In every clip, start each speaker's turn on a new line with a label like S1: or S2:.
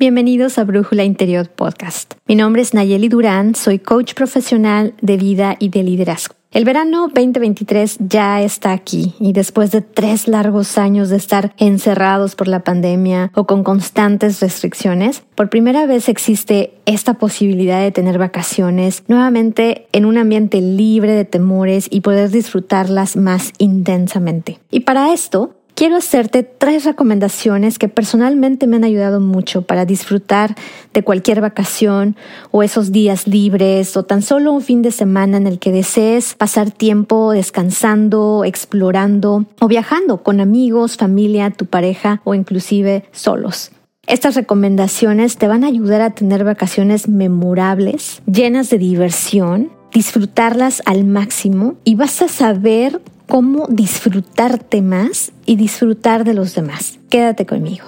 S1: Bienvenidos a Brújula Interior Podcast. Mi nombre es Nayeli Durán, soy coach profesional de vida y de liderazgo. El verano 2023 ya está aquí y después de tres largos años de estar encerrados por la pandemia o con constantes restricciones, por primera vez existe esta posibilidad de tener vacaciones nuevamente en un ambiente libre de temores y poder disfrutarlas más intensamente. Y para esto, quiero hacerte tres recomendaciones que personalmente me han ayudado mucho para disfrutar de cualquier vacación o esos días libres o tan solo un fin de semana en el que desees pasar tiempo descansando, explorando o viajando con amigos, familia, tu pareja o inclusive solos. Estas recomendaciones te van a ayudar a tener vacaciones memorables, llenas de diversión, disfrutarlas al máximo y vas a saber cómo disfrutarte más y disfrutar de los demás. Quédate conmigo.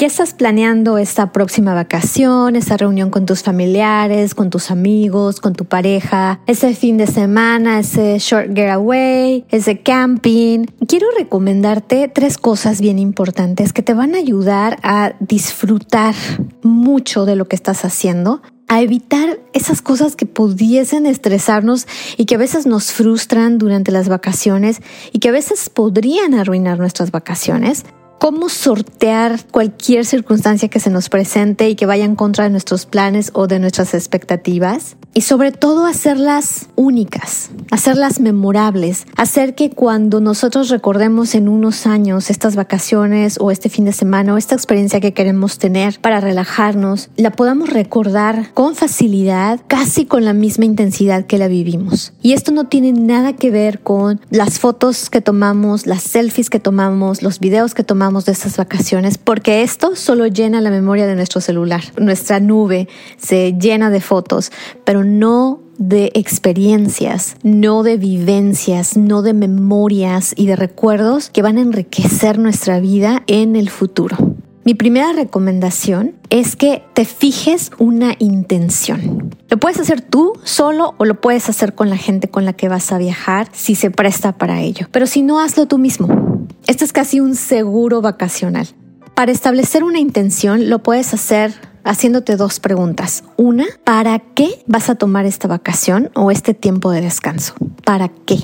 S1: Ya estás planeando esta próxima vacación, esa reunión con tus familiares, con tus amigos, con tu pareja, ese fin de semana, ese short getaway, ese camping, quiero recomendarte tres cosas bien importantes que te van a ayudar a disfrutar mucho de lo que estás haciendo a evitar esas cosas que pudiesen estresarnos y que a veces nos frustran durante las vacaciones y que a veces podrían arruinar nuestras vacaciones cómo sortear cualquier circunstancia que se nos presente y que vaya en contra de nuestros planes o de nuestras expectativas. Y sobre todo hacerlas únicas, hacerlas memorables, hacer que cuando nosotros recordemos en unos años estas vacaciones o este fin de semana o esta experiencia que queremos tener para relajarnos, la podamos recordar con facilidad, casi con la misma intensidad que la vivimos. Y esto no tiene nada que ver con las fotos que tomamos, las selfies que tomamos, los videos que tomamos, de estas vacaciones, porque esto solo llena la memoria de nuestro celular. Nuestra nube se llena de fotos, pero no de experiencias, no de vivencias, no de memorias y de recuerdos que van a enriquecer nuestra vida en el futuro. Mi primera recomendación es que te fijes una intención. Lo puedes hacer tú solo o lo puedes hacer con la gente con la que vas a viajar si se presta para ello. Pero si no, hazlo tú mismo. Esto es casi un seguro vacacional. Para establecer una intención lo puedes hacer haciéndote dos preguntas. Una, ¿para qué vas a tomar esta vacación o este tiempo de descanso? ¿Para qué?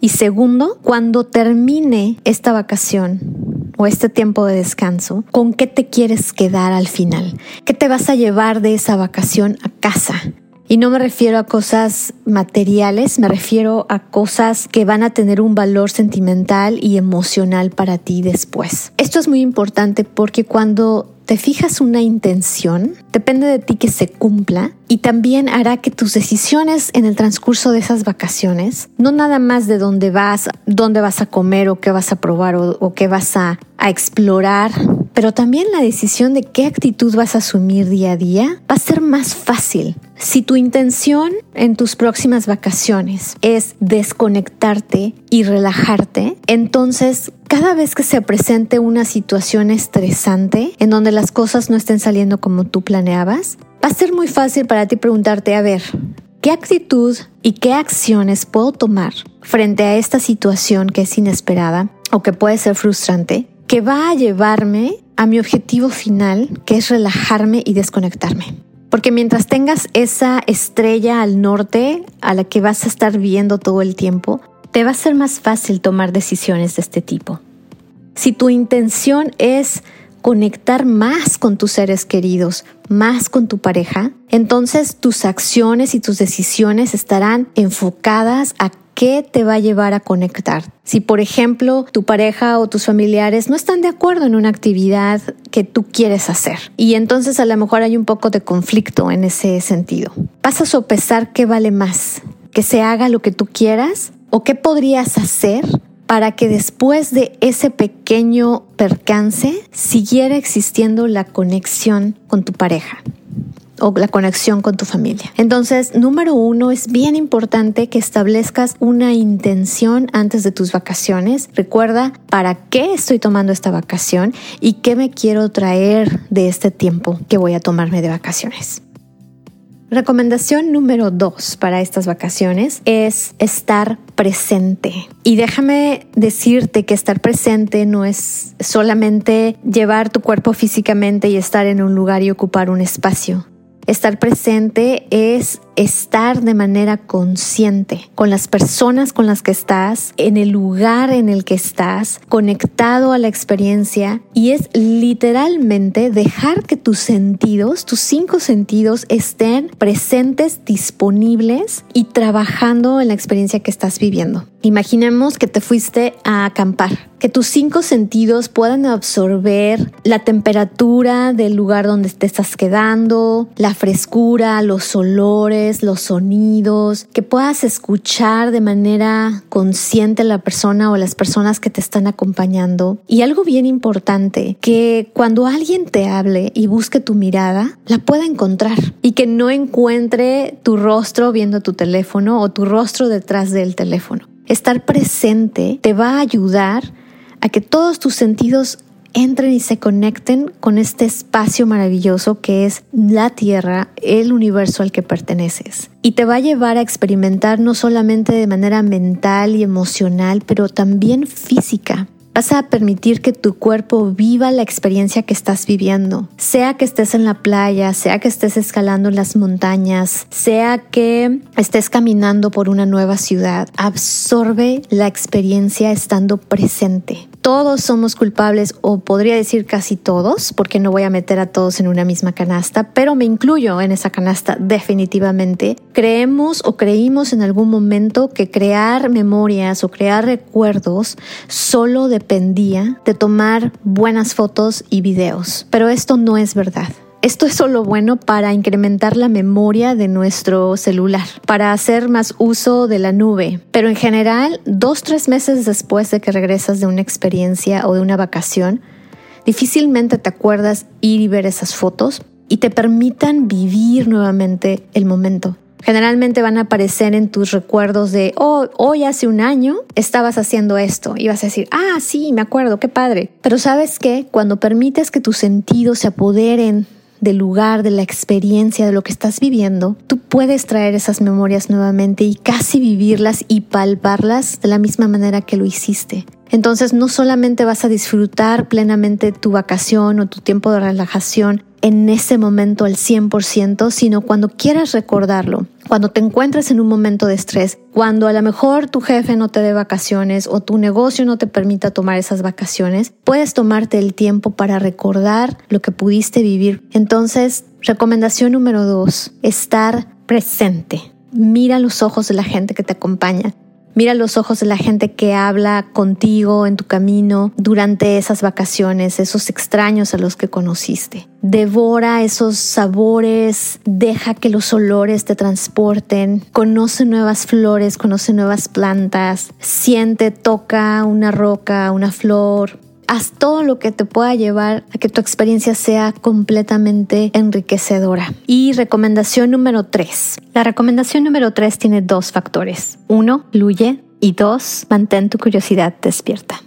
S1: Y segundo, cuando termine esta vacación o este tiempo de descanso, ¿con qué te quieres quedar al final? ¿Qué te vas a llevar de esa vacación a casa? Y no me refiero a cosas materiales, me refiero a cosas que van a tener un valor sentimental y emocional para ti después. Esto es muy importante porque cuando te fijas una intención, depende de ti que se cumpla y también hará que tus decisiones en el transcurso de esas vacaciones, no nada más de dónde vas, dónde vas a comer o qué vas a probar o, qué vas a, explorar, pero también la decisión de qué actitud vas a asumir día a día va a ser más fácil. Si tu intención en tus próximas vacaciones es desconectarte y relajarte, entonces cada vez que se presente una situación estresante en donde las cosas no estén saliendo como tú planeabas, va a ser muy fácil para ti preguntarte, a ver, ¿qué actitud y qué acciones puedo tomar frente a esta situación que es inesperada o que puede ser frustrante, que va a llevarme a mi objetivo final, que es relajarme y desconectarme. Porque mientras tengas esa estrella al norte a la que vas a estar viendo todo el tiempo, te va a ser más fácil tomar decisiones de este tipo. Si tu intención es conectar más con tus seres queridos, más con tu pareja, entonces tus acciones y tus decisiones estarán enfocadas a ¿Qué te va a llevar a conectar? Si, por ejemplo, tu pareja o tus familiares no están de acuerdo en una actividad que tú quieres hacer y entonces a lo mejor hay un poco de conflicto en ese sentido, vas a sopesar qué vale más, que se haga lo que tú quieras o qué podrías hacer para que después de ese pequeño percance siguiera existiendo la conexión con tu pareja. O la conexión con tu familia. Entonces, número uno, es bien importante que establezcas una intención antes de tus vacaciones. Recuerda para qué estoy tomando esta vacación y qué me quiero traer de este tiempo que voy a tomarme de vacaciones. Recomendación número dos para estas vacaciones es estar presente. Y déjame decirte que estar presente no es solamente llevar tu cuerpo físicamente y estar en un lugar y ocupar un espacio. Estar presente es estar de manera consciente con las personas con las que estás, en el lugar en el que estás, conectado a la experiencia y es literalmente dejar que tus sentidos, tus cinco sentidos estén presentes, disponibles y trabajando en la experiencia que estás viviendo. Imaginemos que te fuiste a acampar, que tus cinco sentidos puedan absorber la temperatura del lugar donde te estás quedando, la frescura, los olores, los sonidos, que puedas escuchar de manera consciente la persona o las personas que te están acompañando. Y algo bien importante, que cuando alguien te hable y busque tu mirada, la pueda encontrar y que no encuentre tu rostro viendo tu teléfono o tu rostro detrás del teléfono. Estar presente te va a ayudar a que todos tus sentidos entren y se conecten con este espacio maravilloso que es la Tierra, el universo al que perteneces. Y te va a llevar a experimentar no solamente de manera mental y emocional, pero también física. Vas a permitir que tu cuerpo viva la experiencia que estás viviendo, sea que estés en la playa, sea que estés escalando las montañas, sea que estés caminando por una nueva ciudad. Absorbe la experiencia estando presente todos somos culpables, o podría decir casi todos, porque no voy a meter a todos en una misma canasta, pero me incluyo en esa canasta definitivamente. Creemos o creímos en algún momento que crear memorias o crear recuerdos solo dependía de tomar buenas fotos y videos, pero esto no es verdad. Esto es solo bueno para incrementar la memoria de nuestro celular, para hacer más uso de la nube. Pero en general, dos, tres meses después de que regresas de una experiencia o de una vacación, difícilmente te acuerdas ir y ver esas fotos y te permitan vivir nuevamente el momento. Generalmente van a aparecer en tus recuerdos de, oh, hoy hace un año estabas haciendo esto. Y vas a decir, ah, sí, me acuerdo, qué padre. Pero sabes qué, cuando permites que tus sentidos se apoderen del lugar, de la experiencia, de lo que estás viviendo, tú puedes traer esas memorias nuevamente y casi vivirlas y palparlas de la misma manera que lo hiciste. Entonces no solamente vas a disfrutar plenamente tu vacación o tu tiempo de relajación en ese momento al 100%, sino cuando quieras recordarlo, cuando te encuentres en un momento de estrés, cuando a lo mejor tu jefe no te dé vacaciones o tu negocio no te permita tomar esas vacaciones, puedes tomarte el tiempo para recordar lo que pudiste vivir. Entonces, recomendación número dos, estar presente. Mira los ojos de la gente que te acompaña. Mira los ojos de la gente que habla contigo en tu camino durante esas vacaciones, esos extraños a los que conociste. Devora esos sabores, deja que los olores te transporten, conoce nuevas flores, conoce nuevas plantas, siente, toca una roca, una flor, Haz todo lo que te pueda llevar a que tu experiencia sea completamente enriquecedora. Y recomendación número 3. La recomendación número 3 tiene dos factores. Uno, fluye y dos, mantén tu curiosidad despierta.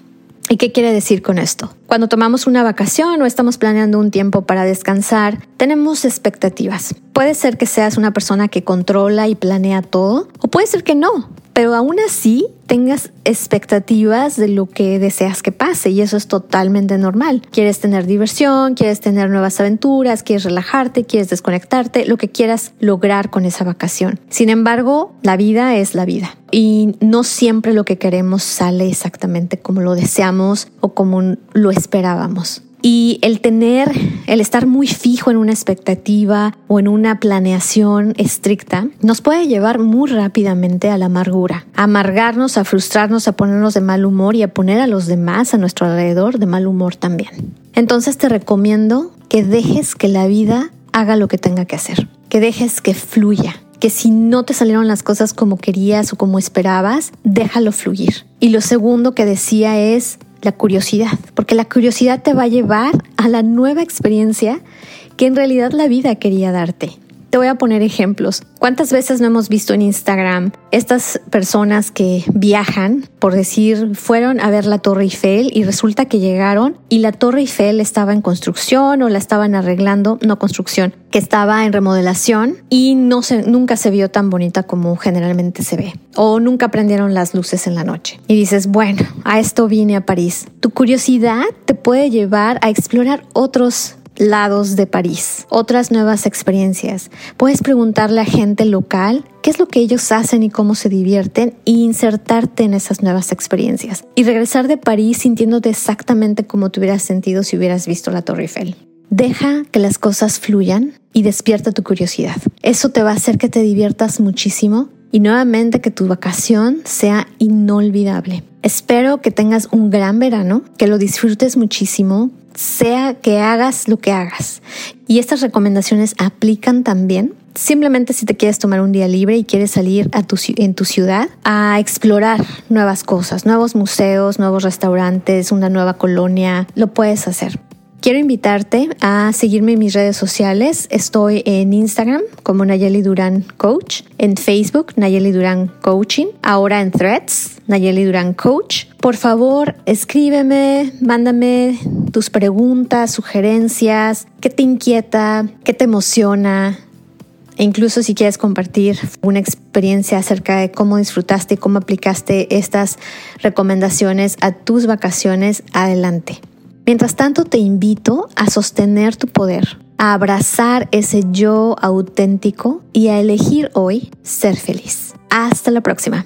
S1: ¿Y qué quiere decir con esto? Cuando tomamos una vacación o estamos planeando un tiempo para descansar, tenemos expectativas. Puede ser que seas una persona que controla y planea todo, o puede ser que no pero aún así tengas expectativas de lo que deseas que pase y eso es totalmente normal. Quieres tener diversión, quieres tener nuevas aventuras, quieres relajarte, quieres desconectarte, lo que quieras lograr con esa vacación. Sin embargo, la vida es la vida y no siempre lo que queremos sale exactamente como lo deseamos o como lo esperábamos. Y el tener, el estar muy fijo en una expectativa o en una planeación estricta nos puede llevar muy rápidamente a la amargura, a amargarnos, a frustrarnos, a ponernos de mal humor y a poner a los demás a nuestro alrededor de mal humor también. Entonces te recomiendo que dejes que la vida haga lo que tenga que hacer, que dejes que fluya, que si no te salieron las cosas como querías o como esperabas, déjalo fluir. Y lo segundo que decía es la curiosidad, porque la curiosidad te va a llevar a la nueva experiencia que en realidad la vida quería darte. Voy a poner ejemplos. ¿Cuántas veces no hemos visto en Instagram estas personas que viajan, por decir, fueron a ver la Torre Eiffel y resulta que llegaron y la Torre Eiffel estaba en construcción o la estaban arreglando, no construcción, que estaba en remodelación y no se, nunca se vio tan bonita como generalmente se ve o nunca prendieron las luces en la noche. Y dices, bueno, a esto vine a París. Tu curiosidad te puede llevar a explorar otros lados de París, otras nuevas experiencias. Puedes preguntarle a gente local qué es lo que ellos hacen y cómo se divierten e insertarte en esas nuevas experiencias. Y regresar de París sintiéndote exactamente como te hubieras sentido si hubieras visto la Torre Eiffel. Deja que las cosas fluyan y despierta tu curiosidad. Eso te va a hacer que te diviertas muchísimo y nuevamente que tu vacación sea inolvidable. Espero que tengas un gran verano, que lo disfrutes muchísimo, sea que hagas lo que hagas. Y estas recomendaciones aplican también simplemente si te quieres tomar un día libre y quieres salir a tu, en tu ciudad a explorar nuevas cosas, nuevos museos, nuevos restaurantes, una nueva colonia, lo puedes hacer. Quiero invitarte a seguirme en mis redes sociales. Estoy en Instagram como Nayeli Durán Coach, en Facebook Nayeli Durán Coaching, ahora en Threads Nayeli Durán Coach. Por favor, escríbeme, mándame tus preguntas, sugerencias, qué te inquieta, qué te emociona, e incluso si quieres compartir una experiencia acerca de cómo disfrutaste y cómo aplicaste estas recomendaciones a tus vacaciones, adelante. Mientras tanto, te invito a sostener tu poder, a abrazar ese yo auténtico y a elegir hoy ser feliz. Hasta la próxima.